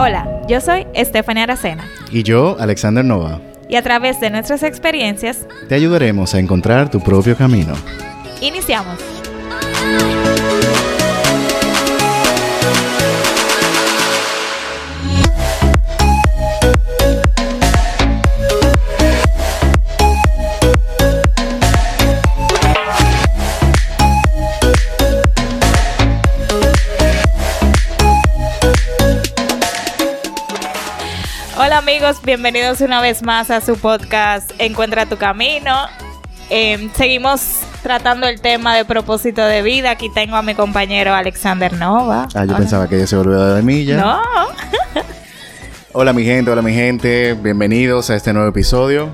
Hola, yo soy Estefania Aracena. Y yo, Alexander Nova. Y a través de nuestras experiencias, te ayudaremos a encontrar tu propio camino. Iniciamos. Amigos, bienvenidos una vez más a su podcast Encuentra tu camino. Em, seguimos tratando el tema de propósito de vida. Aquí tengo a mi compañero Alexander Nova. Ah, yo pensaba que ella se volvió de milla. No. hola mi gente, hola mi gente. Bienvenidos a este nuevo episodio.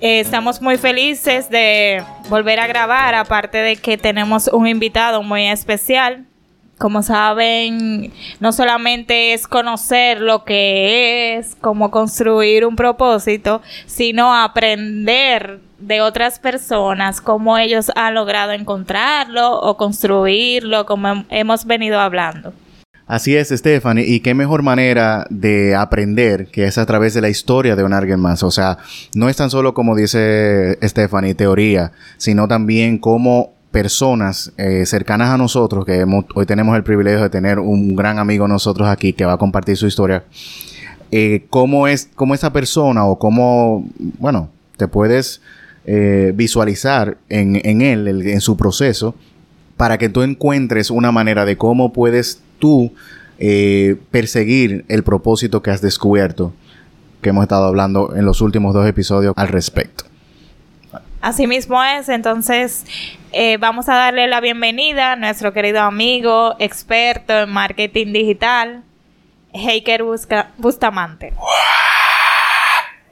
Eh, estamos muy felices de volver a grabar, aparte de que tenemos un invitado muy especial. Como saben, no solamente es conocer lo que es, cómo construir un propósito, sino aprender de otras personas cómo ellos han logrado encontrarlo o construirlo, como hemos venido hablendo. Así es, Stephanie, y qué mejor manera de aprender que es a través de la historia de un alguien más. O sea, no es tan solo como dice Stephanie, teoría, sino también cómo personas eh, cercanas a nosotros, que hoy tenemos el privilegio de tener un gran amigo nosotros aquí que va a compartir su historia, eh, cómo es, cómo esa persona o cómo, bueno, te puedes eh, visualizar en, en él, en su proceso, para que tú encuentres una manera de cómo puedes tú perseguir el propósito que has descubierto, que hemos estado hablando en los últimos dos episodios al respecto. Así mismo es, entonces eh, vamos a darle la bienvenida a nuestro querido amigo, experto en marketing digital, Heiker Bustamante.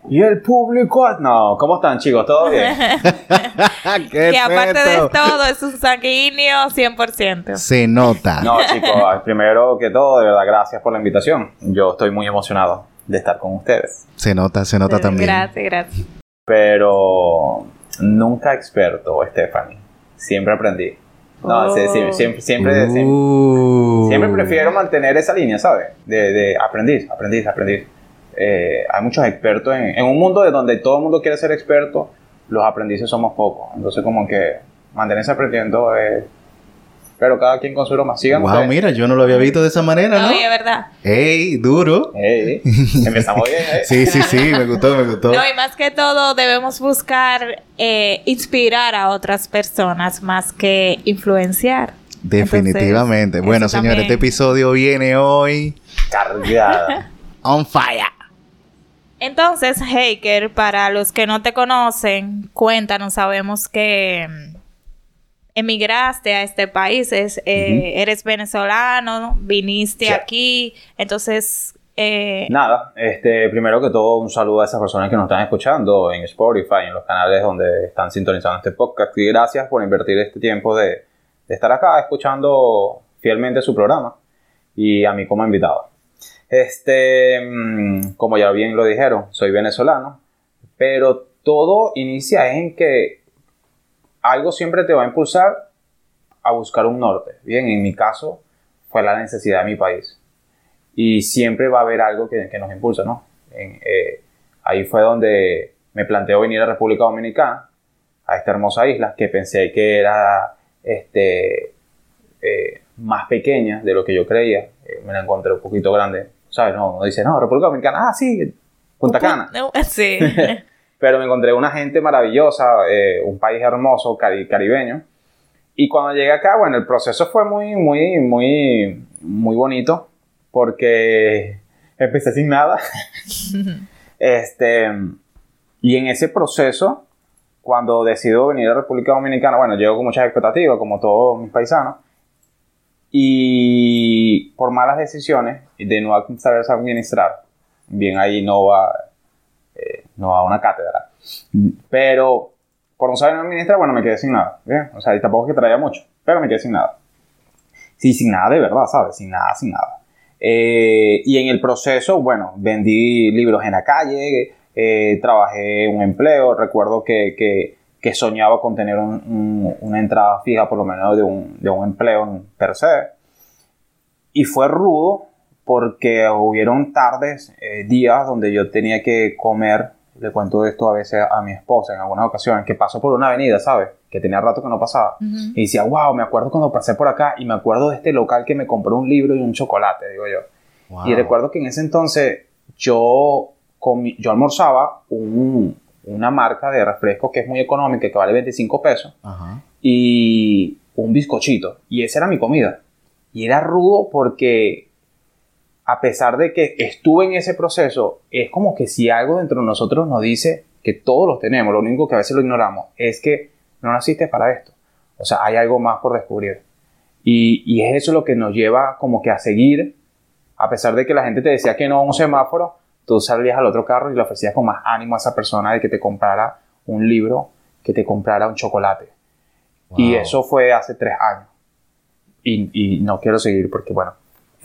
Y el público, no, ¿cómo están chicos? ¿Todo bien? que aparte de todo es un sanguíneo 100%. Se nota. No chicos, primero que todo, de verdad, gracias por la invitación. Yo estoy muy emocionado de estar con ustedes. Se nota, se nota también. Gracias, gracias. Pero Nunca experto, Stephanie. Siempre aprendí. No, siempre, siempre, siempre, uh. siempre, prefiero mantener esa línea, ¿sabes? De, de aprendiz, aprendiz, aprendiz. Eh, hay muchos expertos en, en, un mundo de donde todo el mundo quiere ser experto, los aprendices somos pocos. Entonces, como que mantenerse aprendiendo es pero cada quien con su broma. Sigan Wow, mira, yo no lo había visto de esa manera, ¿no? No, es verdad. ¡Ey, duro! ¡Ey! Empezamos bien, ¿eh? sí, sí, sí, me gustó, me gustó. No, y más que todo debemos buscar eh, inspirar a otras personas más que influenciar. Definitivamente. bueno, señores, este episodio viene hoy... Cargada. On fire. Entonces, Haker, para los que no te conocen, cuéntanos, sabemos que emigraste a este país, es, eh, eres venezolano, viniste aquí, entonces... Eh, Nada, este, primero que todo un saludo a esas personas que nos están escuchando en Spotify, en los canales donde están sintonizando este podcast y gracias por invertir este tiempo de, de estar acá escuchando fielmente su programa y a mí como invitado. Este, mm, como ya bien lo dijeron, soy venezolano, pero todo inicia en que algo siempre te va a impulsar a buscar un norte. Bien, en mi caso fue la necesidad de mi país. Y siempre va a haber algo que, nos impulsa, ¿no? Eh, ahí fue donde me planteó venir a República Dominicana, a esta hermosa isla, que pensé que era este, eh, más pequeña de lo que yo creía. Eh, me la encontré un poquito grande. ¿Sabes? No, dice, no, República Dominicana, ah, sí, Punta Cana. Sí. pero me encontré una gente maravillosa, eh, un país hermoso, caribeño. Y cuando llegué acá, bueno, el proceso fue muy, muy, muy, muy bonito porque empecé sin nada. este, y en ese proceso, cuando decido venir a República Dominicana, bueno, llego con muchas expectativas, como todos mis paisanos, y por malas decisiones de no saber administrar, bien ahí no va, no a una cátedra. Pero por no saber administrar, bueno, me quedé sin nada. O sea, y tampoco es que traía mucho, pero me quedé sin nada. Sí, sin nada de verdad, ¿sabes? Sin nada, sin nada. Eh, y en el proceso, bueno, vendí libros en la calle, eh, trabajé un empleo. Recuerdo que, que, que soñaba con tener una entrada fija, por lo menos de un, de un empleo per se. Y fue rudo porque hubieron tardes, eh, días donde yo tenía que comer, le cuento esto a veces a mi esposa en algunas ocasiones, que pasó por una avenida, ¿sabes? Que tenía rato que no pasaba. Y decía, wow, me acuerdo cuando pasé por acá y me acuerdo de este local que me compró un libro y un chocolate, digo yo. Y recuerdo que en ese entonces yo, yo almorzaba una marca de refresco que es muy económica, que vale 25 pesos, y un bizcochito. Y esa era mi comida. Y era rudo porque a pesar de que estuve en ese proceso, es como que si algo dentro de nosotros nos dice que todos los tenemos, lo único que a veces lo ignoramos, es que no naciste para esto. O sea, hay algo más por descubrir. Y, y es eso lo que nos lleva como que a seguir a pesar de que la gente te decía que no a un semáforo, tú salías al otro carro y le ofrecías con más ánimo a esa persona de que te comprara un libro, que te comprara un chocolate. Y eso fue hace tres años. Y, no quiero seguir porque, bueno,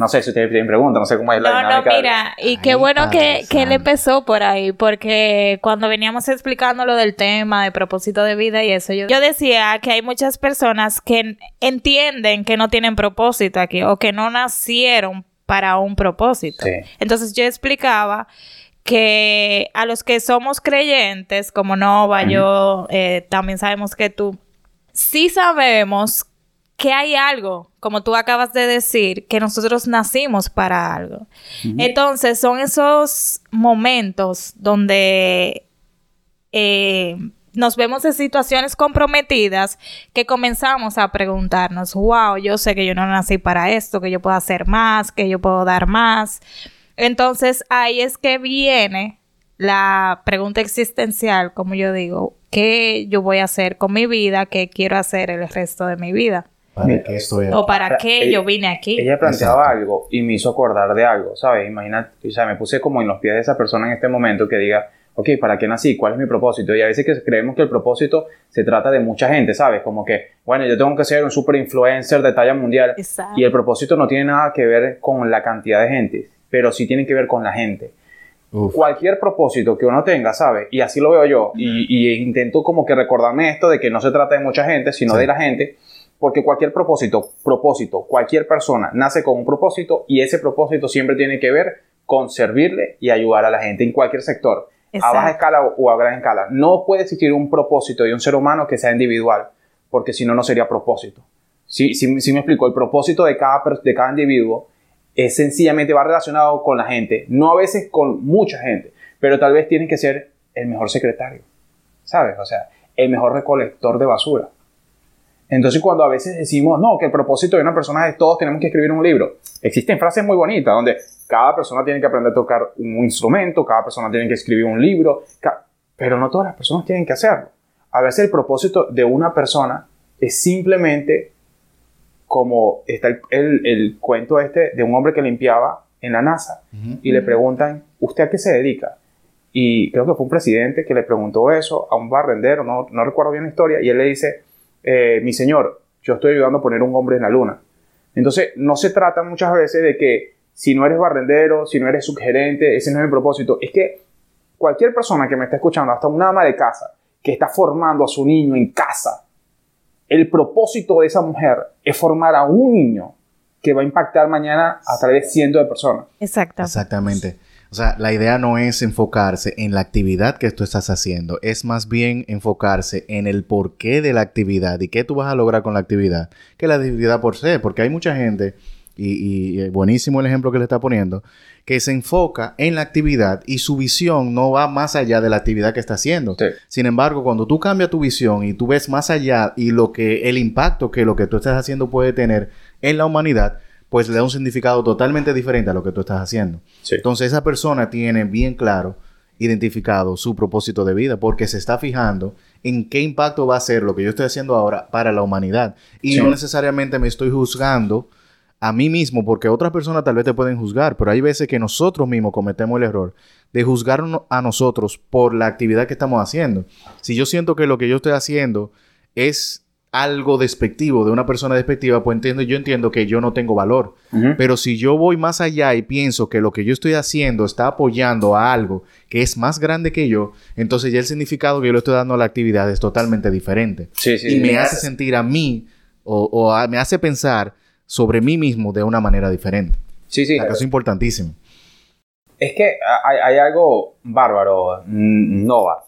no sé si ustedes tienen preguntas, no sé cómo es la dinámica. No, mira, y qué bueno que, que, él empezó por ahí, porque cuando veníamos explicando lo del tema de propósito de vida y eso, yo, yo decía que hay muchas personas que entienden que no tienen propósito aquí o que no nacieron para un propósito. Entonces yo explicaba que a los que somos creyentes, como Nova, yo, eh, también sabemos que tú, sí sabemos que hay algo, como tú acabas de decir, que nosotros nacimos para algo. Entonces son esos momentos donde... Eh, nos vemos en situaciones comprometidas que comenzamos a preguntarnos, wow, yo sé que yo no nací para esto, que yo puedo hacer más, que yo puedo dar más. Entonces ahí es que viene la pregunta existencial, como yo digo, ¿qué yo voy a hacer con mi vida? ¿Qué quiero hacer el resto de mi vida? ¿Para qué estoy O para qué yo vine aquí. Ella planteaba algo y me hizo acordar de algo, ¿sabes? Imagina, o sea, me puse como en los pies de esa persona en este momento que diga, ok, ¿para qué nací? ¿Cuál es mi propósito? Y a veces que creemos que el propósito se trata de mucha gente, ¿sabes? Como que, bueno, yo tengo que ser un super influencer de talla mundial. Y el propósito no tiene nada que ver con la cantidad de gente, pero sí tiene que ver con la gente. Cualquier propósito que uno tenga, ¿sabes? Y así lo veo yo. Y, intento como que recordarme esto de que no se trata de mucha gente, sino de la gente. Porque cualquier propósito, propósito, cualquier persona nace con un propósito y ese propósito siempre tiene que ver con servirle y ayudar a la gente en cualquier sector a baja escala o a gran escala. No puede existir un propósito de un ser humano que sea individual, porque si no, no sería propósito. Si sí, me explico, el propósito de cada, de cada individuo es sencillamente va relacionado con la gente, no a veces con mucha gente, pero tal vez tiene que ser el mejor secretario, ¿sabes? O sea, el mejor recolector de basura. Entonces cuando a veces decimos, no, que el propósito de una persona es todos tenemos que escribir un libro, existen frases muy bonitas donde cada persona tiene que aprender a tocar un instrumento, cada persona tiene que escribir un libro, pero no todas las personas tienen que hacerlo. A veces el propósito de una persona es simplemente como está el, cuento este de un hombre que limpiaba en la NASA y le preguntan, ¿usted a qué se dedica? Y creo que fue un presidente que le preguntó eso a un barrendero, no, no recuerdo bien la historia, y él le dice, eh, mi señor, yo estoy ayudando a poner un hombre en la luna. Entonces, no se trata muchas veces de que si no eres barrendero, si no eres subgerente, ese no es el propósito. Es que cualquier persona que me está escuchando, hasta una ama de casa, que está formando a su niño en casa, el propósito de esa mujer es formar a un niño que va a impactar mañana a través de cientos de personas. Exacto. Exactamente. O sea, la idea no es enfocarse en la actividad que tú estás haciendo, es más bien enfocarse en el porqué de la actividad y qué tú vas a lograr con la actividad, que la actividad por sí, porque hay mucha gente, y, buenísimo el ejemplo que le está poniendo, que se enfoca en la actividad y su visión no va más allá de la actividad que está haciendo. Sin embargo, cuando tú cambias tu visión y tú ves más allá y lo que el impacto que lo que tú estás haciendo puede tener en la humanidad, pues le da un significado totalmente diferente a lo que tú estás haciendo. Entonces esa persona tiene bien claro, identificado su propósito de vida, porque se está fijando en qué impacto va a ser lo que yo estoy haciendo ahora para la humanidad. Y no necesariamente me estoy juzgando a mí mismo, porque otras personas tal vez te pueden juzgar, pero hay veces que nosotros mismos cometemos el error de juzgarnos a nosotros por la actividad que estamos haciendo. Si yo siento que lo que yo estoy haciendo es algo despectivo de una persona despectiva, pues entiendo, yo entiendo que yo no tengo valor. Pero si yo voy más allá y pienso que lo que yo estoy haciendo está apoyando a algo que es más grande que yo, entonces ya el significado que yo le estoy dando a la actividad es totalmente diferente. Sí, sí, y sí. me hace sentir a mí o, o a- me hace pensar sobre mí mismo de una manera diferente. Sí, sí. Es importantísimo. Es que hay, hay algo bárbaro, Nova.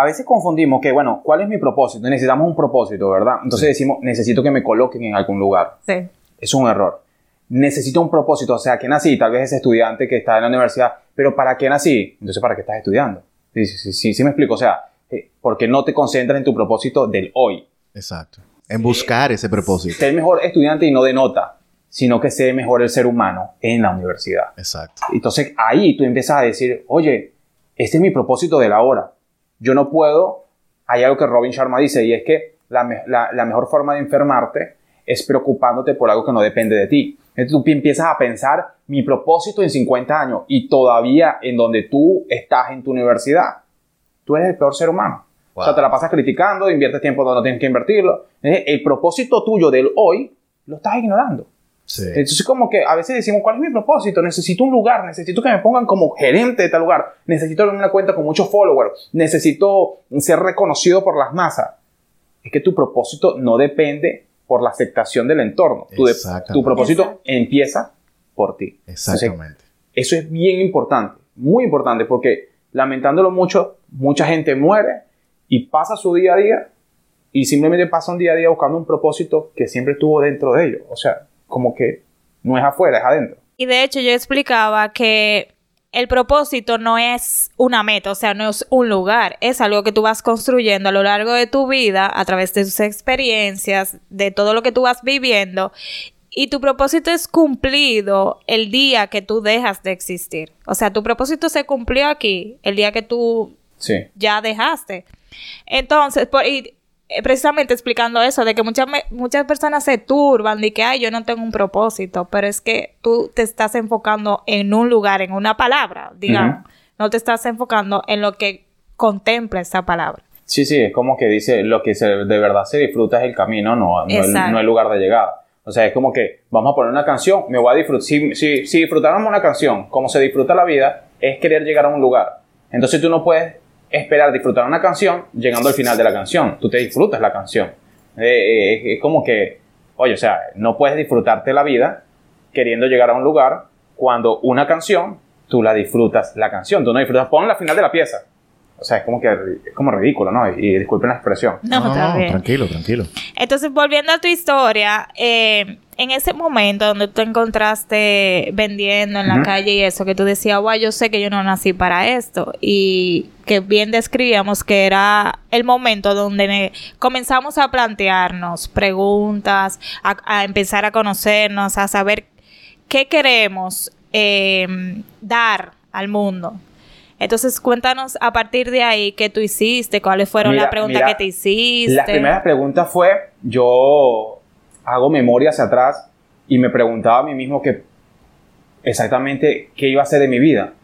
A veces confundimos que, bueno, ¿cuál es mi propósito? Necesitamos un propósito, ¿verdad? Entonces Sí. decimos, necesito que me coloquen en algún lugar. Sí. Es un error. Necesito un propósito, o sea, ¿qué nací? Tal vez ese estudiante que está en la universidad, pero ¿para qué nací? Entonces, ¿para qué estás estudiando? Sí, sí, sí, sí, sí me explico, o sea, eh, ¿por qué no te concentras en tu propósito del hoy? Exacto. En buscar ese propósito. Ser mejor estudiante y no de nota, sino que sea mejor el ser humano en la universidad. Exacto. Entonces ahí tú empiezas a decir, oye, este es mi propósito de la hora. Yo no puedo, hay algo que Robin Sharma dice y es que la, me- la- la mejor forma de enfermarte es preocupándote por algo que no depende de ti. Entonces tú pi- empiezas a pensar mi propósito en 50 años y todavía en donde tú estás en tu universidad, tú eres el peor ser humano. O sea, Wow. te la pasas criticando, inviertes tiempo donde no tienes que invertirlo. El propósito tuyo del hoy lo estás ignorando. Sí. Entonces, como que a veces decimos, ¿cuál es mi propósito? Necesito un lugar, necesito que me pongan como gerente de tal lugar, necesito tener una cuenta con muchos followers, necesito ser reconocido por las masas. Es que tu propósito no depende por la aceptación del entorno. Tu, de- tu propósito Exacto. empieza por ti. Entonces, Exactamente. eso es bien importante, muy importante, porque lamentándolo mucho, mucha gente muere y pasa su día a día y simplemente pasa un día a día buscando un propósito que siempre estuvo dentro de ellos. O sea, como que no es afuera, es adentro. Y de hecho yo explicaba que el propósito no es una meta, o sea, no es un lugar, es algo que tú vas construyendo a lo largo de tu vida, a través de tus experiencias, de todo lo que tú vas viviendo. Y tu propósito es cumplido el día que tú dejas de existir. O sea, tu propósito se cumplió aquí, el día que tú Sí. ya dejaste. Entonces, por, y precisamente explicando eso, de que muchas, muchas personas se turban de que, ay, yo no tengo un propósito, pero es que tú te estás enfocando en un lugar, en una palabra, digamos. No te estás enfocando en lo que contempla esa palabra. Sí, sí, es como que dice, lo que se- de verdad se disfruta es el camino, no, no, el, no el lugar de llegada. O sea, es como que vamos a poner una canción, me voy a disfrutar. Si, si, si disfrutáramos una canción, como se disfruta la vida, es querer llegar a un lugar. Entonces tú no puedes esperar disfrutar una canción llegando al final de la canción. Tú te disfrutas la canción. Eh, eh, es como que, oye, o sea, no puedes disfrutarte la vida queriendo llegar a un lugar cuando una canción tú la disfrutas la canción. Tú no disfrutas, pon la final de la pieza. O sea, es como que es como ridículo, ¿no? Y, y disculpen la expresión. No, está bien. tranquilo, tranquilo. Entonces, volviendo a tu historia, eh, en ese momento donde tú te encontraste vendiendo en la calle y eso, que tú decías, guay, yo sé que yo no nací para esto, y que bien describíamos que era el momento donde comenzamos a plantearnos preguntas, a, a empezar a conocernos, a saber qué queremos eh, dar al mundo. Entonces, cuéntanos a partir de ahí qué tú hiciste, cuáles fueron Mira, las preguntas mira, que te hiciste. La primera pregunta fue, yo hago memoria hacia atrás y me preguntaba a mí mismo que exactamente qué iba a hacer de mi vida.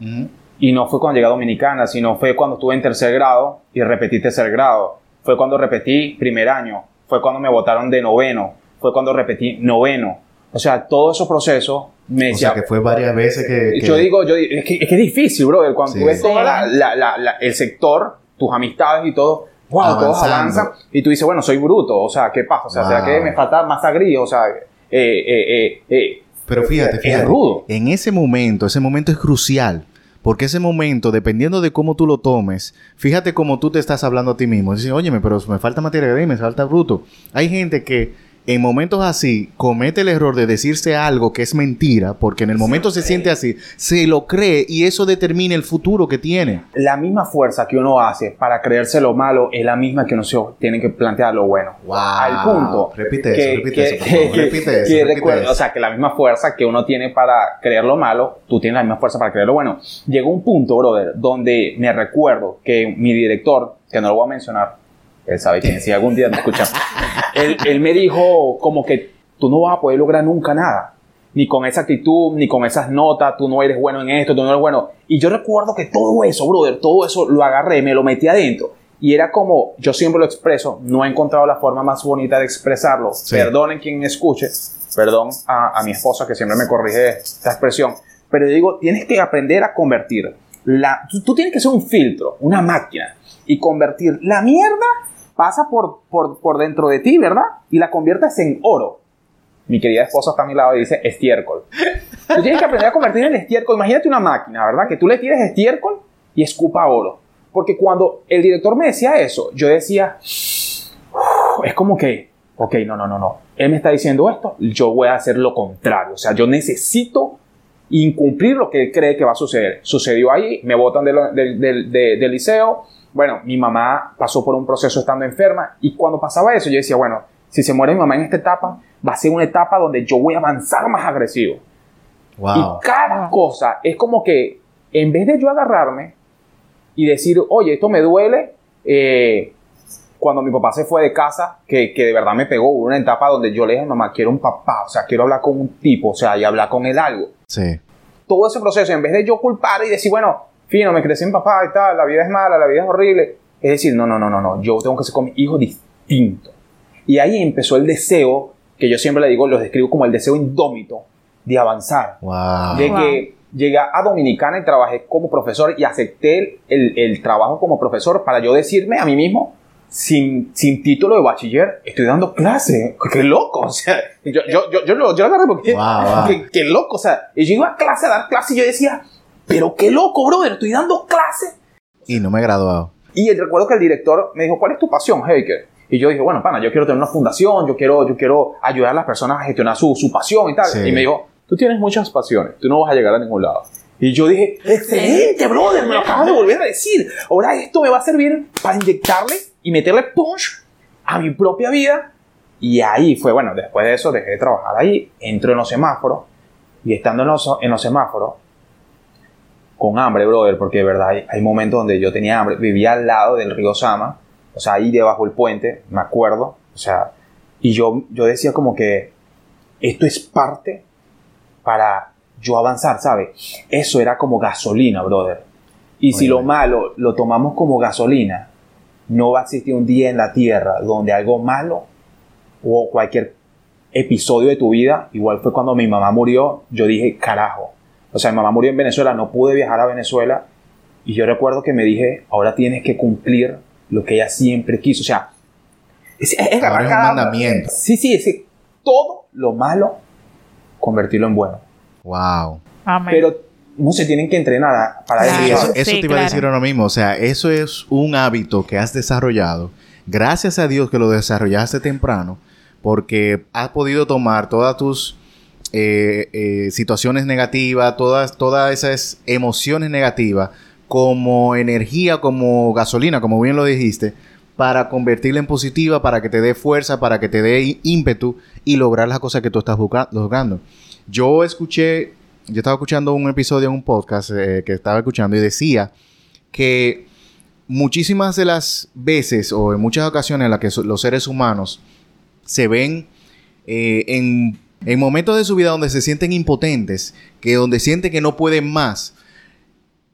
Y no fue cuando llegué a Dominicana, sino fue cuando estuve en tercer grado y repetí tercer grado. Fue cuando repetí primer año. Fue cuando me votaron de noveno. Fue cuando repetí noveno. O sea, todo esos procesos me O sea, que fue varias veces que... que- Yo digo, yo digo, es que, es que es difícil, brother. Cuando Sí. tú ves todo la- la- la- la- el sector, tus amistades y todo, wow, todos avanzan. Y tú dices, bueno, soy bruto. O sea, ¿qué pasa? O sea, ¿será Wow. que me falta más agrio? O sea, eh, eh, eh, eh, Pero fíjate, es fíjate. rudo. En ese momento, ese momento es crucial. Porque ese momento, dependiendo de cómo tú lo tomes, fíjate cómo tú te estás hablando a ti mismo. Dices, óyeme, pero me falta materia gris, me falta bruto. Hay gente que en momentos así comete el error de decirse algo que es mentira, porque en el momento se siente así, se lo cree y eso determina el futuro que tiene. La misma fuerza que uno hace para creerse lo malo es la misma que uno se tiene que plantear lo bueno. Wow. Al punto. Repite eso, que- repite que- eso, por favor. que- Repite que eso, repite eso. O sea, que la misma fuerza que uno tiene para creer lo malo, tú tienes la misma fuerza para creer lo bueno. Llegó un punto, brother, donde me recuerdo que mi director, que no lo voy a mencionar, él sabe quién, si algún día me escucha, él, él me dijo como que tú no vas a poder lograr nunca nada. Ni con esa actitud, ni con esas notas, tú no eres bueno en esto, tú no eres bueno. Y yo recuerdo que todo eso, brother, todo eso lo agarré, me lo metí adentro. Y era como, yo siempre lo expreso, no he encontrado la forma más bonita de expresarlo. Perdonen quien escuche, perdón a, a, mi esposa que siempre me corrige esta expresión, pero digo, tienes que aprender a convertir. La, tú, tú tienes que ser un filtro, una máquina, y convertir la mierda pasa por, por, por dentro de ti, ¿verdad? Y la conviertes en oro. Mi querida esposa está a mi lado y dice estiércol. Tú tienes que aprender a convertir el estiércol. Imagínate una máquina, ¿verdad? Que tú le tires estiércol y escupa oro. Porque cuando el director me decía eso, yo decía, es como que, ok, no, no, no, no. Él me está diciendo esto, yo voy a hacer lo contrario. O sea, yo necesito incumplir lo que él cree que va a suceder. Sucedió ahí, me botan del, del, del liceo. Bueno, mi mamá pasó por un proceso estando enferma y cuando pasaba eso yo decía, bueno, si se muere mi mamá en esta etapa, va a ser una etapa donde yo voy a avanzar más agresivo. Y cada cosa es como que, en vez de yo agarrarme y decir, oye, esto me duele, eh, cuando mi papá se fue de casa, que, que, de verdad me pegó, hubo una etapa donde yo le dije, mamá, quiero un papá, o sea, quiero hablar con un tipo, o sea, y hablar con él algo. Sí. Todo ese proceso, en vez de yo culpar y decir, bueno, fino, me crecí en papá y tal, la vida es mala, la vida es horrible, es decir, no, no, no, no, no, yo tengo que ser con mi hijo distinto. Y ahí empezó el deseo, que yo siempre le digo, lo describo como el deseo indómito de avanzar. Wow. De que llegué a Dominicana y trabajé como profesor y acepté el, el, trabajo como profesor para yo decirme a mí mismo, sin, sin título de bachiller, estoy dando clase. ¡Qué loco! O sea, yo, yo, yo, yo, lo, yo agarré porque, Wow, wow. qué, qué loco. O sea, y yo iba a clase a dar clase y yo decía, pero qué loco, brother, estoy dando clase. Y no me he graduado. Y recuerdo que el director me dijo, ¿cuál es tu pasión, Heiker? Y yo dije, bueno, pana, yo quiero tener una fundación, yo quiero, yo quiero ayudar a las personas a gestionar su, su pasión y tal. Sí. Y me dijo, tú tienes muchas pasiones, tú no vas a llegar a ningún lado. Y yo dije, excelente, brother, me lo acabas de volver a decir. Ahora esto me va a servir para inyectarle y meterle punch a mi propia vida. Y ahí fue, bueno, después de eso dejé de trabajar ahí, entro en los semáforos y estando en los, en los semáforos, con hambre, brother, porque de verdad hay, hay momentos donde yo tenía hambre, vivía al lado del río Sama, o sea, ahí debajo del puente, me acuerdo, o sea, y yo, yo decía como que esto es parte para yo avanzar, ¿sabes? Eso era como gasolina, brother. Y si lo malo lo tomamos como gasolina, no va a existir un día en la tierra donde algo malo o cualquier episodio de tu vida, igual fue cuando mi mamá murió, yo dije, carajo. O sea, mi mamá murió en Venezuela, no pude viajar a Venezuela. Y yo recuerdo que me dije, ahora tienes que cumplir lo que ella siempre quiso. O sea, es, es Ahora es un mandamiento. Sí, sí, es que todo lo malo, convertirlo en bueno. Wow. Amén. Pero no se tienen que entrenar a- para Claro. Eso. eso, ¿sabes? eso Sí, te iba a decir ahora mismo. O sea, eso es un hábito que has desarrollado. Gracias a Dios que lo desarrollaste temprano, porque has podido tomar todas tus eh, eh, situaciones negativas, todas, todas esas emociones negativas, como energía, como gasolina, como bien lo dijiste, para convertirla en positiva, para que te dé fuerza, para que te dé ímpetu y lograr las cosas que tú estás busca- logrando. Yo escuché, yo estaba escuchando un episodio en un podcast eh, que estaba escuchando y decía que muchísimas de las veces o en muchas ocasiones en las que los seres humanos se ven en, en momentos de su vida donde se sienten impotentes, que donde sienten que no pueden más,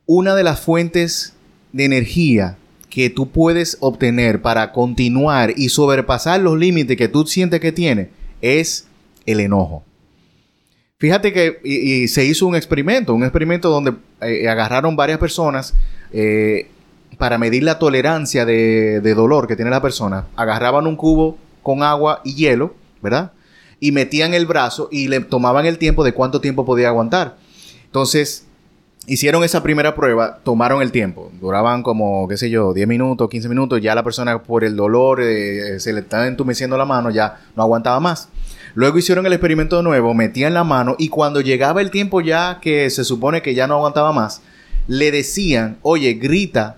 una de las fuentes de energía que tú puedes obtener para continuar y sobrepasar los límites que tú sientes que tienes es el enojo. Fíjate que y- se hizo un experimento, un experimento donde eh, agarraron varias personas eh, para medir la tolerancia de, de dolor que tiene la persona. Agarraban un cubo con agua y hielo, ¿verdad? Y metían el brazo y le tomaban el tiempo de cuánto tiempo podía aguantar. Entonces, hicieron esa primera prueba, tomaron el tiempo. Duraban como, qué sé yo, 10 minutos, 15 minutos. Ya la persona por el dolor eh, se le estaba entumeciendo la mano, ya no aguantaba más. Luego hicieron el experimento nuevo, metían la mano y cuando llegaba el tiempo ya que se supone que ya no aguantaba más, le decían, oye, grita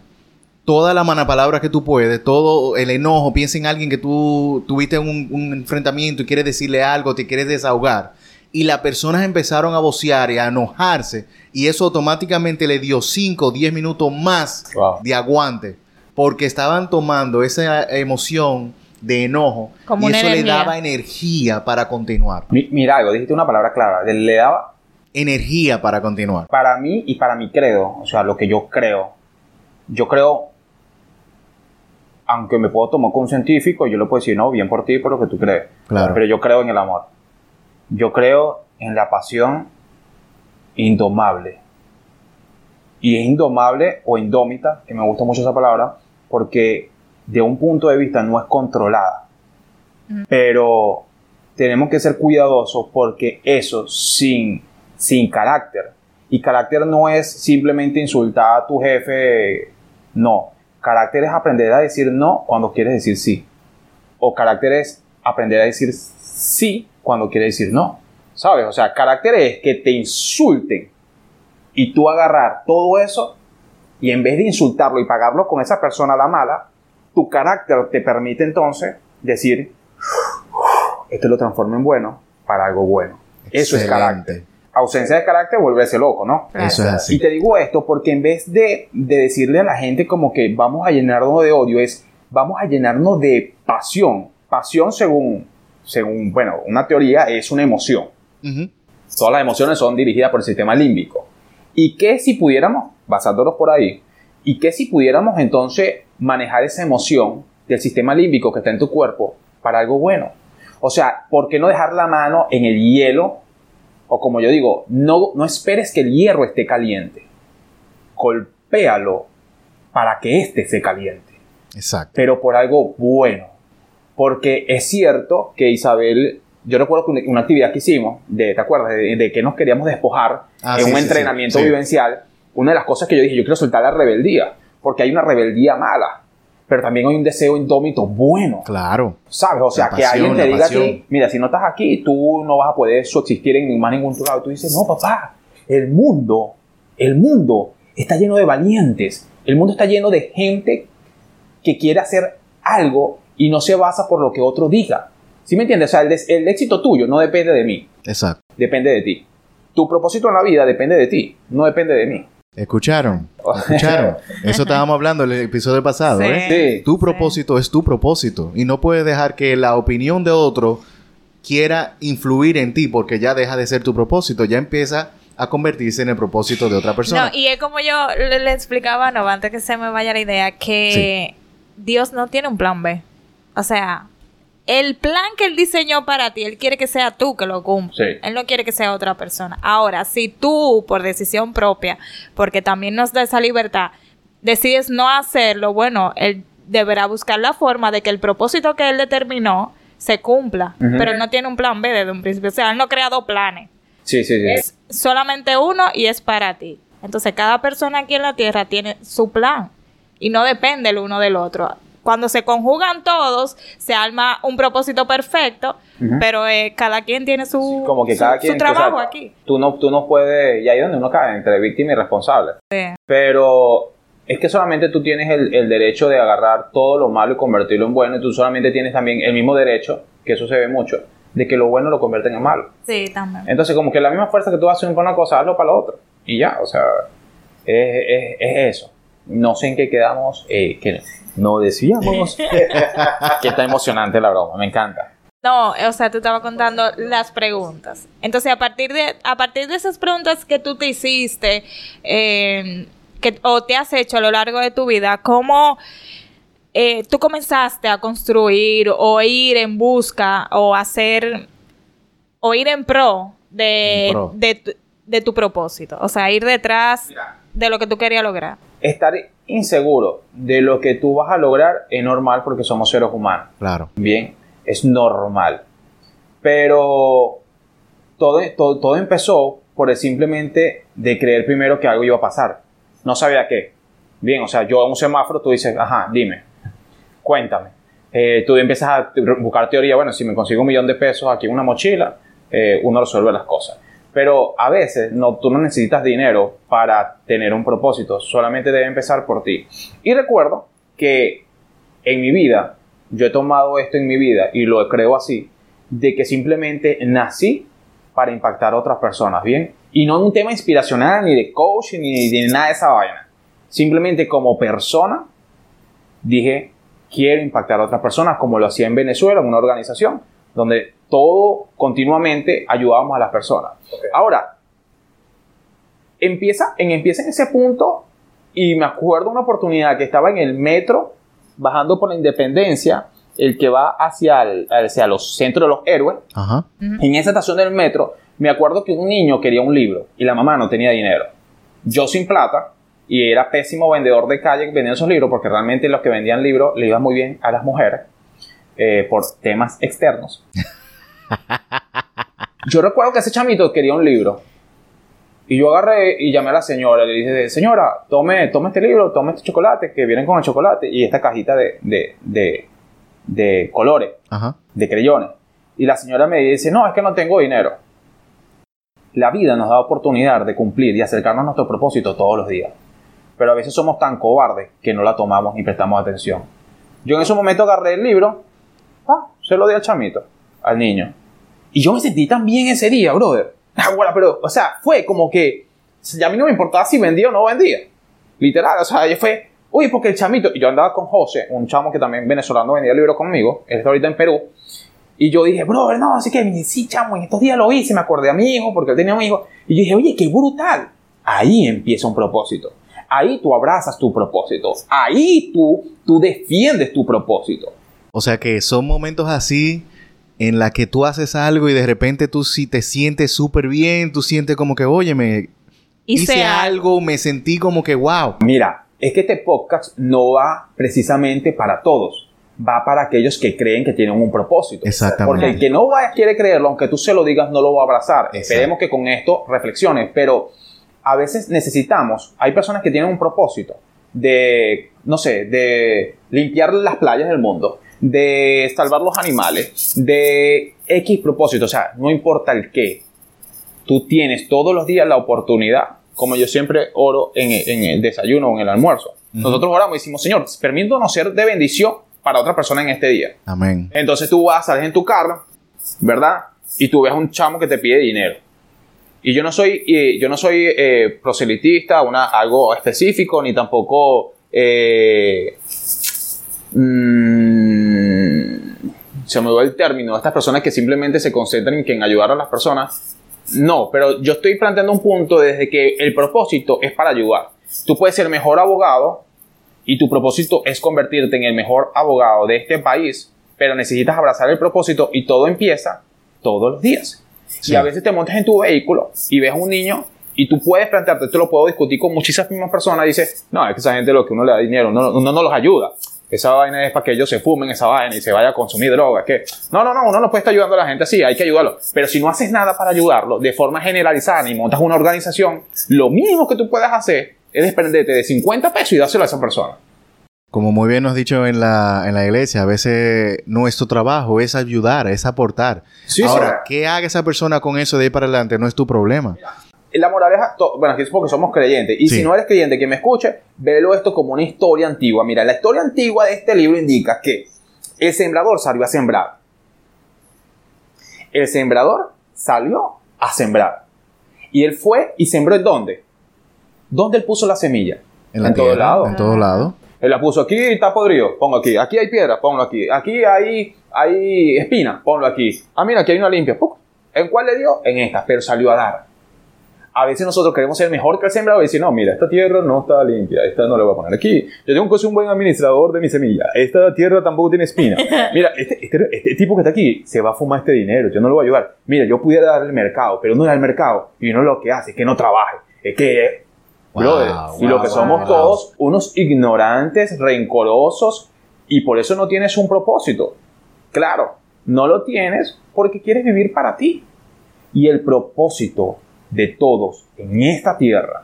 toda la manapalabra que tú puedes, todo el enojo, piensa en alguien que tú tuviste un, un enfrentamiento y quieres decirle algo, te quieres desahogar. Y las personas empezaron a vocear y a enojarse y eso automáticamente le dio 5 o 10 minutos más Wow. de aguante porque estaban tomando esa emoción de enojo Como y eso le daba energía para continuar. Mi- Mira algo, dijiste una palabra clave. Le daba Energía para continuar. para mí y para mi credo, o sea, lo que yo creo. Yo creo aunque me puedo tomar con un científico, yo le puedo decir, no, bien por ti, por lo que tú crees. Claro. Pero yo creo en el amor. Yo creo en la pasión indomable. Y es indomable o indómita, que me gusta mucho esa palabra, porque de un punto de vista no es controlada. Pero tenemos que ser cuidadosos porque eso sin, sin carácter. Y carácter no es simplemente insultar a tu jefe, no. Carácter es aprender a decir no cuando quieres decir sí. O carácter es aprender a decir sí cuando quieres decir no. ¿Sabes? O sea, carácter es que te insulten y tú agarrar todo eso y en vez de insultarlo y pagarlo con esa persona la mala, tu carácter te permite entonces decir, esto lo transforma en bueno para algo bueno. Eso es carácter. Ausencia de carácter, volverse loco, ¿no? Eso es así. Y te digo esto porque en vez de, de decirle a la gente como que vamos a llenarnos de odio, es vamos a llenarnos de pasión. Pasión según, según bueno, una teoría es una emoción. Todas las emociones son dirigidas por el sistema límbico. ¿Y qué si pudiéramos, basándonos por ahí, y qué si pudiéramos entonces manejar esa emoción del sistema límbico que está en tu cuerpo para algo bueno? O sea, ¿por qué no dejar la mano en el hielo? O como yo digo, no, no esperes que el hierro esté caliente. Golpéalo para que éste esté caliente Exacto. pero por algo bueno. Porque es cierto que Isabel, yo recuerdo que una, una actividad que hicimos, de, ¿te acuerdas? De, de que nos queríamos despojar Ah, en sí, un sí, entrenamiento sí. vivencial. Una de las cosas que yo dije, yo quiero soltar la rebeldía, porque hay una rebeldía mala, pero también hay un deseo indómito bueno. Claro. ¿Sabes? O sea, que alguien te diga a ti, mira, si no estás aquí, tú no vas a poder subsistir en más ningún otro lado. Tú dices, no, papá, el mundo, el mundo está lleno de valientes. El mundo está lleno de gente que quiere hacer algo y no se basa por lo que otro diga. ¿Sí me entiendes? O sea, el, el éxito tuyo no depende de mí, Exacto. depende de ti. Tu propósito en la vida depende de ti, no depende de mí. ¿Escucharon? ¿Escucharon? Eso estábamos hablando en el episodio pasado, Sí. ¿eh? Sí. Tu propósito es tu propósito y no puedes dejar que la opinión de otro quiera influir en ti porque ya deja de ser tu propósito, ya empieza a convertirse en el propósito de otra persona. No, y es como yo le, le explicaba Nova, antes que se me vaya la idea, que Dios no tiene un plan B. O sea, el plan que Él diseñó para ti, Él quiere que sea tú que lo cumpla. Sí. Él no quiere que sea otra persona. Ahora, si tú, por decisión propia, porque también nos da esa libertad, decides no hacerlo, bueno, Él deberá buscar la forma de que el propósito que Él determinó se cumpla. Pero Él no tiene un plan B desde un principio. O sea, Él no crea dos planes Sí, sí, sí. es solamente uno y es para ti. Entonces, cada persona aquí en la tierra tiene su plan y no depende el uno del otro. Cuando se conjugan todos, se arma un propósito perfecto, pero eh, cada quien tiene su, Como que su- cada su quien... trabajo o sea, aquí. Tú no, tú no puedes... Y ahí es donde uno cae, entre víctima y responsable. Sí. Pero es que solamente tú tienes el, el derecho de agarrar todo lo malo y convertirlo en bueno. Y tú solamente tienes también el mismo derecho, que eso se ve mucho, de que lo bueno lo convierten en malo. Sí, también. Entonces, como que la misma fuerza que tú haces para una cosa, hazlo para la otra. Y ya, o sea, es, es- es eso. No sé en qué quedamos, eh, que no decíamos. que está emocionante la broma, me encanta. No, o sea, tú estabas contando las preguntas. Entonces, a partir de, a partir de esas preguntas que tú te hiciste, eh, que, o te has hecho a lo largo de tu vida, ¿cómo eh, tú comenzaste a construir o ir en busca o hacer, o ir en pro de, En pro. de, tu- de tu propósito? O sea, ir detrás de lo que tú querías lograr. Estar inseguro de lo que tú vas a lograr es normal porque somos seres humanos. Claro. bien, es normal. Pero todo, todo, todo empezó por el simplemente de creer primero que algo iba a pasar. No sabía qué. Bien, o sea, yo en un semáforo tú dices, ajá, dime, cuéntame. Eh, tú empiezas a buscar teoría, bueno, si me consigo un millón de pesos aquí en una mochila, eh, uno resuelve las cosas. Pero a veces no, tú no necesitas dinero para tener un propósito, solamente debe empezar por ti. Y recuerdo que en mi vida, yo he tomado esto en mi vida y lo creo así, de que simplemente nací para impactar a otras personas, ¿bien? Y no en un tema inspiracional, ni de coaching, ni de nada de esa vaina. Simplemente como persona, dije, quiero impactar a otras personas, como lo hacía en Venezuela, en una organización, donde todo continuamente ayudábamos a las personas. Ahora, empieza en, empieza en ese punto y me acuerdo una oportunidad que estaba en el metro bajando por la independencia, el que va hacia, el, hacia los centros de los héroes, Ajá. en esa estación del metro, me acuerdo que un niño quería un libro y la mamá no tenía dinero. Yo sin plata y era pésimo vendedor de calle vendiendo esos libros porque realmente los que vendían libros le iban muy bien a las mujeres eh, por temas externos. Yo recuerdo que ese chamito quería un libro y yo agarré y llamé a la señora le dije, señora, tome, tome este libro, tome este chocolate que vienen con el chocolate y esta cajita de, de, de, de colores Ajá. de creyones. Y la señora me dice, no, es que no tengo dinero. La vida nos da oportunidad de cumplir y acercarnos a nuestro propósito todos los días. Pero a veces somos tan cobardes que no la tomamos ni prestamos atención. Yo en ese momento agarré el libro, ah, se lo di al chamito, al niño. Y yo me sentí tan bien ese día, brother. Ah, pero, o sea, fue como que ya a mí no me importaba si vendía o no vendía. Literal, o sea, yo fue, uy, porque el chamito, y yo andaba con José, un chamo que también venezolano vendía libros conmigo, él está ahorita en Perú, y yo dije, brother, no, así que sí, chamo, en estos días lo hice, me acordé a mi hijo, porque él tenía un hijo, y yo dije, oye, qué brutal. Ahí empieza un propósito. Ahí tú abrazas tu propósito. Ahí tú, tú defiendes tu propósito. O sea que son momentos así en la que tú haces algo y de repente tú sí te sientes súper bien, tú sientes como que, oye, me Hice hice algo. me sentí como que, wow. Mira, es que este podcast no va precisamente para todos. Va para aquellos que creen que tienen un propósito. Exactamente. Porque el que no va, quiere creerlo, aunque tú se lo digas, no lo va a abrazar. Exacto. Esperemos que con esto reflexiones. Pero a veces necesitamos, hay personas que tienen un propósito de, no sé, de limpiar las playas del mundo, de salvar los animales, de X propósito. O sea, no importa el qué, tú tienes todos los días la oportunidad, como yo siempre oro en, en el desayuno o en el almuerzo. Nosotros oramos y decimos, Señor, permítanos ser de bendición para otra persona en este día. Amén. Entonces tú vas, sales en tu carro, ¿verdad? Y tú ves a un chamo que te pide dinero. Y yo no soy, eh, yo no soy eh, proselitista, una, algo específico, ni tampoco... eh, mm, se me va el término, estas personas que simplemente se concentran en, que en ayudar a las personas. No, pero yo estoy planteando un punto desde que el propósito es para ayudar. Tú puedes ser mejor abogado y tu propósito es convertirte en el mejor abogado de este país, pero necesitas abrazar el propósito y todo empieza todos los días. Sí. Y a veces te montas en tu vehículo y ves a un niño y tú puedes plantearte, esto lo puedo discutir con muchísimas personas, dices, no, es que esa gente lo que uno le da dinero, no, uno no los ayuda. Esa vaina es para que ellos se fumen esa vaina y se vaya a consumir droga. que No, no, no, uno no puede estar ayudando a la gente así, hay que ayudarlo. Pero si no haces nada para ayudarlo de forma generalizada ni montas una organización, lo mínimo que tú puedes hacer es desprenderte de 50 pesos y dárselo a esa persona. Como muy bien nos has dicho en la, en la iglesia, a veces nuestro trabajo es ayudar, es aportar. Sí, Ahora, sí. ¿qué haga esa persona con eso de ahí para adelante? No es tu problema. La moraleja, bueno, aquí es porque somos creyentes. Y Sí. si no eres creyente que me escuche, velo esto como una historia antigua. Mira, la historia antigua de este libro indica que el sembrador salió a sembrar. El sembrador salió a sembrar. Y él fue y sembró en dónde? ¿Dónde él puso la semilla? En la En todo tierra, lado. En todo lado. Él la puso aquí, está podrido, pongo aquí. Aquí hay piedra, ponlo aquí. Aquí hay, hay espina, ponlo aquí. Ah, mira, aquí hay una limpia. ¿En cuál le dio? En esta, pero salió a dar. A veces nosotros queremos ser mejor que el sembrador y decir, no, mira, esta tierra no está limpia, esta no le voy a poner aquí. Yo tengo que ser un buen administrador de mi semilla. Esta tierra tampoco tiene espina. Mira, este, este- este tipo que está aquí se va a fumar este dinero, yo no lo voy a ayudar. Mira, yo pudiera darle el mercado, pero no da el mercado. Y uno lo que hace es que no trabaje. Es que Wow, Brother, y lo wow, que somos wow. todos unos ignorantes, rencorosos, y por eso no tienes un propósito. Claro, no lo tienes porque quieres vivir para ti. Y el propósito de todos en esta tierra,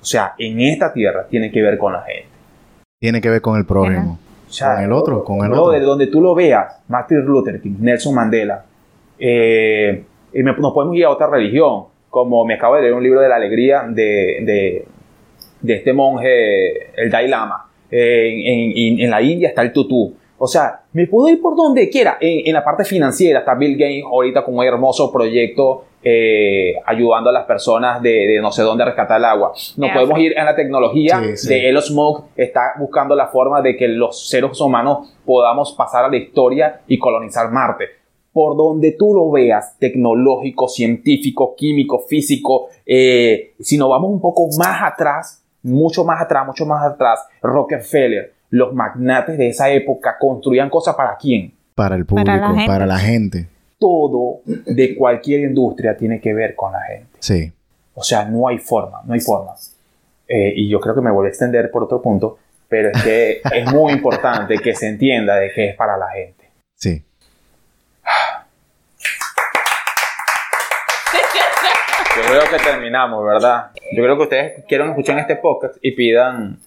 o sea, en esta tierra, tiene que ver con la gente. Tiene que ver con el prójimo. O sea, Con el otro, con el otro. donde tú lo veas, Martin Luther King, Nelson Mandela, eh, y me- nos podemos ir a otra religión, como me acabo de leer un libro de la alegría de, de, de este monje, el Dalai Lama. Eh, en, en- en la India está el tutú. O sea, me puedo ir por donde quiera. En, en la parte financiera está Bill Gates ahorita con un hermoso proyecto eh, ayudando a las personas de, de no sé dónde a rescatar el agua. Nos De podemos ir a la tecnología Sí, sí. de Elon Musk está buscando la forma de que los seres humanos podamos pasar a la historia y colonizar Marte. Por donde tú lo veas, tecnológico, científico, químico, físico, eh, si nos vamos un poco más atrás, mucho más atrás, mucho más atrás, Rockefeller. Los magnates de esa época construían cosas para quién? Para el público, para la gente. Todo de cualquier industria tiene que ver con la gente. Sí. O sea, no hay forma, no hay forma. Eh, y yo creo que me voy a extender por otro punto, pero es que es muy importante que se entienda de que es para la gente. Sí. Yo creo que terminamos, ¿verdad? Yo creo que ustedes quieren escuchar este podcast y pidan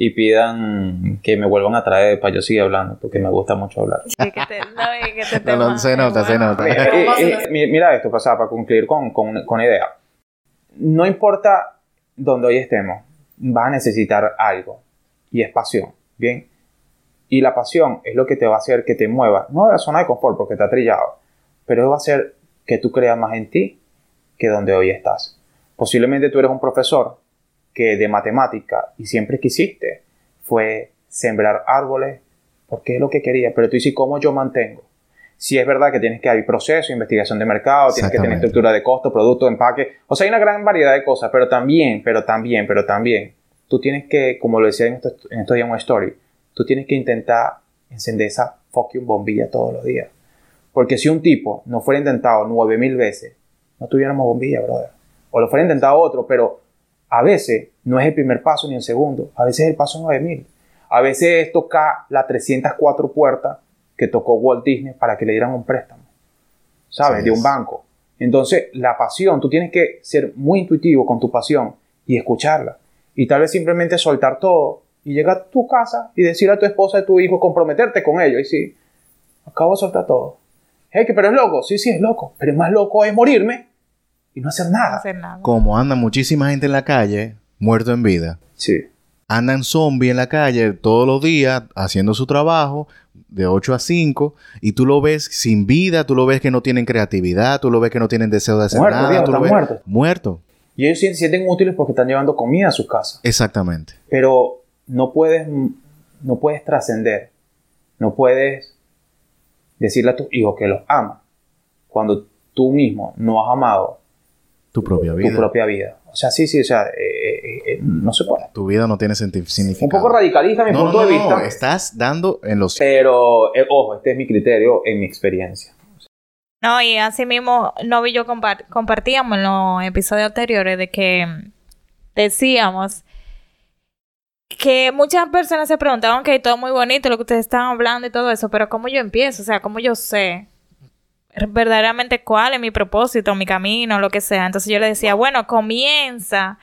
y pidan que me vuelvan a traer para yo seguir hablando, porque me gusta mucho hablar. no, se nota, se nota. Mira, esto, pasaba para concluir con, con, con idea. No importa dónde hoy estemos, vas a necesitar algo, y es pasión, ¿bien? Y la pasión es lo que te va a hacer que te muevas, no de la zona de confort, porque te ha trillado, pero va a hacer que tú creas más en ti que donde hoy estás. Posiblemente tú eres un profesor que de matemática y siempre quisiste fue sembrar árboles porque es lo que quería, pero tú dices, ¿cómo yo mantengo? Si es verdad que tienes que haber proceso, investigación de mercado, tienes que tener estructura de costo, producto, empaque, o sea, hay una gran variedad de cosas, pero también, pero también, pero también, tú tienes que, como lo decía en esto, en esto en una story, tú tienes que intentar encender esa fucking bombilla todos los días. Porque si un tipo no fuera intentado nueve mil veces, no tuviéramos bombilla, brother. O lo fuera intentado otro, pero a veces no es el primer paso ni el segundo, a veces es el paso 9000. A veces es tocar las 304 puertas que tocó Walt Disney para que le dieran un préstamo, ¿sabes? de un banco. Entonces, la pasión, tú tienes que ser muy intuitivo con tu pasión y escucharla. Y tal vez simplemente soltar todo y llegar a tu casa y decir a tu esposa y a tu hijo, comprometerte con ellos. Y sí, acabo de soltar todo. Hey, pero es loco. Sí, sí, es loco. Pero es más loco es morirme y no hacer nada. Como anda muchísima gente en la calle, muerto en vida. Sí. Andan zombies en la calle todos los días haciendo su trabajo de 8 a 5 y tú lo ves sin vida, tú lo ves que no tienen creatividad, tú lo ves que no tienen deseo de hacer nada, tú lo ves muerto. muerto. Y ellos se sienten útiles porque están llevando comida a su casa. Exactamente. Pero no puedes no puedes trascender. No puedes decirle a tus hijos que los amas cuando tú mismo no has amado tu propia vida. Tu propia vida. O sea, sí, sí, o sea, eh, eh, eh, no se puede. Tu vida no tiene significado. Un poco radicalista mi punto de vista. No, estás dando en los... Pero, ojo, este es mi criterio en mi experiencia. No, y así mismo, no y yo compartíamos en los episodios anteriores de que decíamos que muchas personas se preguntaban, ok, todo muy bonito lo que ustedes están hablando y todo eso, pero ¿cómo yo empiezo? O sea, ¿cómo yo sé verdaderamente cuál es mi propósito, mi camino, lo que sea. Entonces yo le decía, bueno, comienza,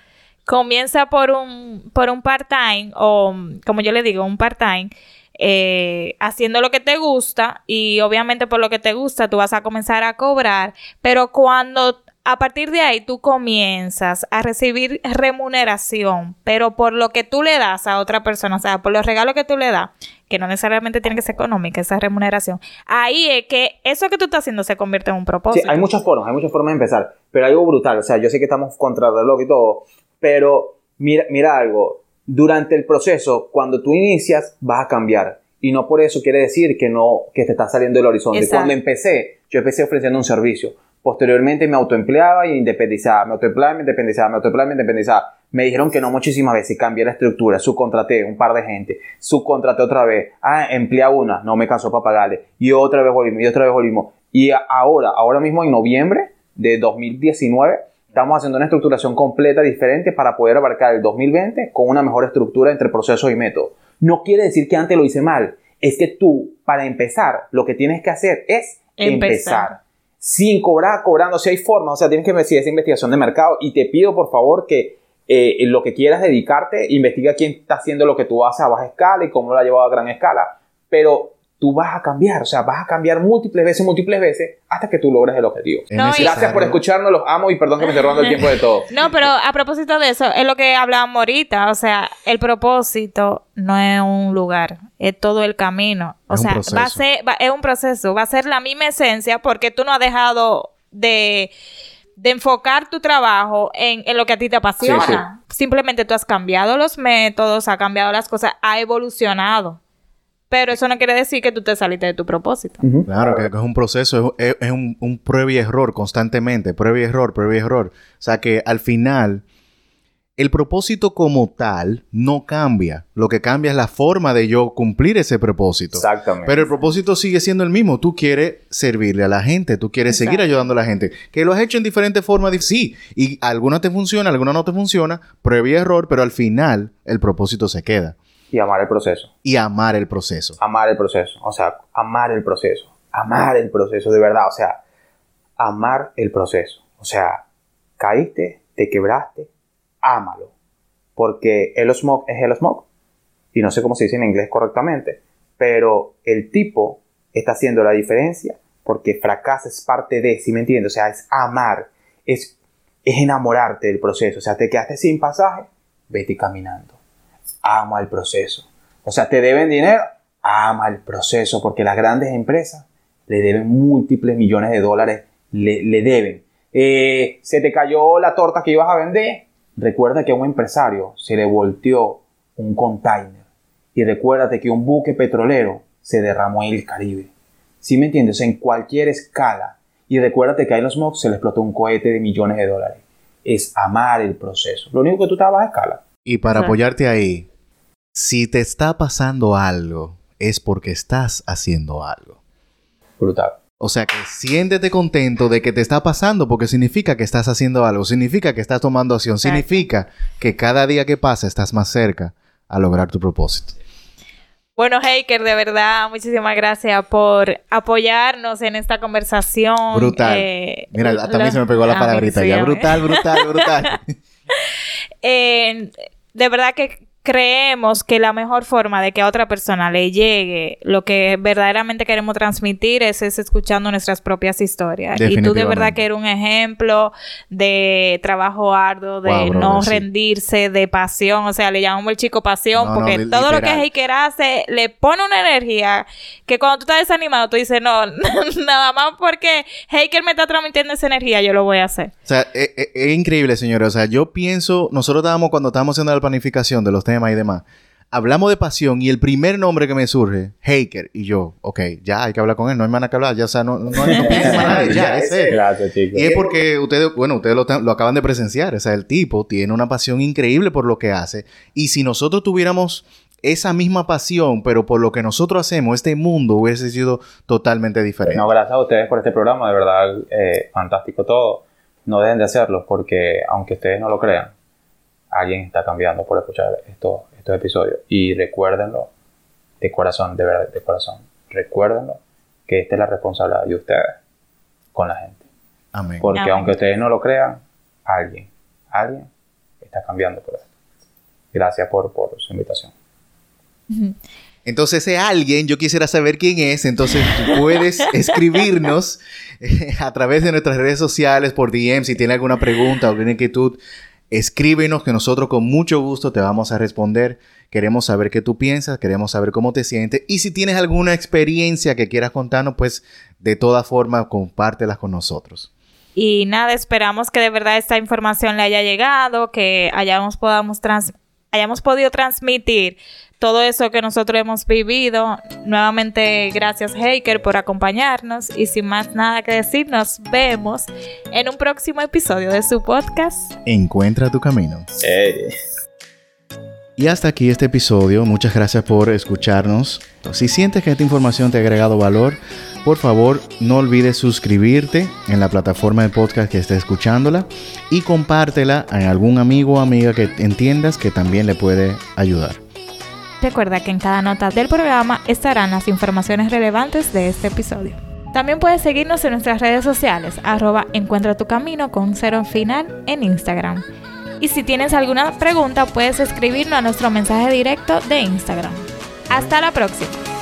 comienza por un, por un part-time o, como yo le digo, un part-time. Eh, haciendo lo que te gusta y obviamente por lo que te gusta tú vas a comenzar a cobrar, pero cuando a partir de ahí tú comienzas a recibir remuneración, pero por lo que tú le das a otra persona, o sea, por los regalos que tú le das, que no necesariamente tiene que ser económica esa remuneración, ahí es que eso que tú estás haciendo se convierte en un propósito. Sí, hay muchas formas, hay muchas formas de empezar, pero algo brutal, o sea, yo sé que estamos contra el reloj y todo, pero mira, mira algo, durante el proceso, cuando tú inicias, vas a cambiar. Y no por eso quiere decir que no, que te está saliendo del horizonte. Cuando empecé, yo empecé ofreciendo un servicio Posteriormente me autoempleaba y independizaba, me autoempleaba, me independizaba, me autoempleaba, me independizaba. Me dijeron que no muchísimas veces, cambié la estructura, subcontraté un par de gente, subcontraté otra vez, ah, empleé una, no me cansó para pagarle, y otra vez volvimos, y otra vez volvimos. Y ahora, ahora mismo en noviembre de 2019, estamos haciendo una estructuración completa diferente para poder abarcar el 2020 con una mejor estructura entre procesos y métodos. No quiere decir que antes lo hice mal, es que tú, para empezar, lo que tienes que hacer es empezar sin cobrar, cobrando, si hay forma, o sea, tienes que decir esa investigación de mercado y te pido por favor que eh, lo que quieras dedicarte, investiga quién está haciendo lo que tú haces a baja escala y cómo lo ha llevado a gran escala, pero tú vas a cambiar, o sea, vas a cambiar múltiples veces, múltiples veces, hasta que tú logres el objetivo. Gracias por escucharnos, los amo y perdón que me esté robando el tiempo de todo. No, pero a propósito de eso, es lo que hablábamos ahorita, o sea, el propósito no es un lugar, es todo el camino. O sea, va a ser, es un proceso, va a ser la misma esencia porque tú no has dejado de de enfocar tu trabajo en, en, lo que a ti te apasiona. Simplemente tú has cambiado los métodos, has cambiado las cosas, ha evolucionado. Pero eso no quiere decir que tú te saliste de tu propósito. Claro, que, es un proceso, es, un, un, prueba y error constantemente, prueba y error, prueba y error. O sea que al final el propósito como tal no cambia. Lo que cambia es la forma de yo cumplir ese propósito. Exactamente. Pero el propósito sigue siendo el mismo. Tú quieres servirle a la gente, tú quieres seguir ayudando a la gente. Que lo has hecho en diferentes formas, sí. Y alguna te funciona, alguna no te funciona, prueba y error, pero al final el propósito se queda. Y amar el proceso. Y amar el proceso. Amar el proceso. O sea, amar el proceso. Amar el proceso, de verdad. O sea, amar el proceso. O sea, caíste, te quebraste, ámalo. Porque el smoke es el smoke. Y no sé cómo se dice en inglés correctamente. Pero el tipo está haciendo la diferencia porque fracaso es parte de, ¿sí me entiendes? O sea, es amar, es, es enamorarte del proceso. O sea, te quedaste sin pasaje, vete caminando. Ama el proceso. O sea, te deben dinero, ama el proceso porque las grandes empresas le deben múltiples millones de dólares, le, le deben. Eh, se te cayó la torta que ibas a vender. Recuerda que a un empresario se le volteó un container. Y recuérdate que un buque petrolero se derramó en el Caribe. ¿Sí me entiendes? En cualquier escala. Y recuérdate que a Elon Musk se le explotó un cohete de millones de dólares. Es amar el proceso. Lo único que tú estabas a escala. Y para apoyarte ahí, si te está pasando algo, es porque estás haciendo algo. Brutal. O sea que siéntete contento de que te está pasando porque significa que estás haciendo algo, significa que estás tomando acción, Exacto. significa que cada día que pasa estás más cerca a lograr tu propósito. Bueno, Haker, de verdad, muchísimas gracias por apoyarnos en esta conversación. Brutal. Eh, Mira, hasta a mí se me pegó la a mí palabrita sí, ya. Brutal, brutal, brutal. Eh, de verdad que creemos que la mejor forma de que a otra persona le llegue lo que verdaderamente queremos transmitir es, es escuchando nuestras propias historias. Y tú de verdad que eres un ejemplo de trabajo arduo, de Wow, brother, no sí. rendirse, de pasión. O sea, le llamamos el chico pasión No, porque todo lo que. Heiker hace le pone una energía que cuando tú estás desanimado tú dices, no, nada más porque Heiker me está transmitiendo esa energía, yo lo voy a hacer. O sea, es, es- es increíble, señores. O sea, yo pienso, nosotros estábamos cuando estábamos haciendo la planificación de los temas y demás. Hablamos de pasión y el primer nombre que me surge, Haker. Y yo, ok, ya hay que hablar con él, no hay más nada que hablar, ya, o sea, no, no hay no piensa más nadie, ya, ese es. Gracias, chicos. Y es porque ustedes, bueno, ustedes lo, lo acaban de presenciar. O sea, el tipo tiene una pasión increíble por lo que hace. Y si nosotros tuviéramos esa misma pasión, pero por lo que nosotros hacemos, este mundo hubiese sido totalmente diferente. No, gracias a ustedes por este programa, de verdad, eh, fantástico todo. No dejen de hacerlo porque, aunque ustedes no lo crean, alguien está cambiando por escuchar estos, estos episodios. Y recuérdenlo de corazón, de verdad, de corazón. Recuérdenlo que esta es la responsabilidad de ustedes con la gente. Amén. Porque Amén. aunque ustedes no lo crean, alguien, alguien está cambiando por esto. Gracias por, por su invitación. Entonces, ese alguien, yo quisiera saber quién es. Entonces, tú puedes escribirnos eh, a través de nuestras redes sociales por DM si tiene alguna pregunta o alguna inquietud. Escríbenos que nosotros con mucho gusto te vamos a responder. Queremos saber qué tú piensas, queremos saber cómo te sientes. Y si tienes alguna experiencia que quieras contarnos, pues de todas formas compártelas con nosotros. Y nada, esperamos que de verdad esta información le haya llegado, que hayamos, podamos trans- hayamos podido transmitir todo eso que nosotros hemos vivido. Nuevamente, gracias, Haker, por acompañarnos. Y sin más nada que decir, nos vemos en un próximo episodio de su podcast. Encuentra tu camino. Hey. Y hasta aquí este episodio. Muchas gracias por escucharnos. Si sientes que esta información te ha agregado valor, por favor no olvides suscribirte en la plataforma de podcast que estés escuchándola y compártela a algún amigo o amiga que entiendas que también le puede ayudar. Recuerda que en cada nota del programa estarán las informaciones relevantes de este episodio. También puedes seguirnos en nuestras redes sociales, arroba encuentra tu camino con cero final en Instagram. Y si tienes alguna pregunta, puedes escribirnos a nuestro mensaje directo de Instagram. Hasta la próxima.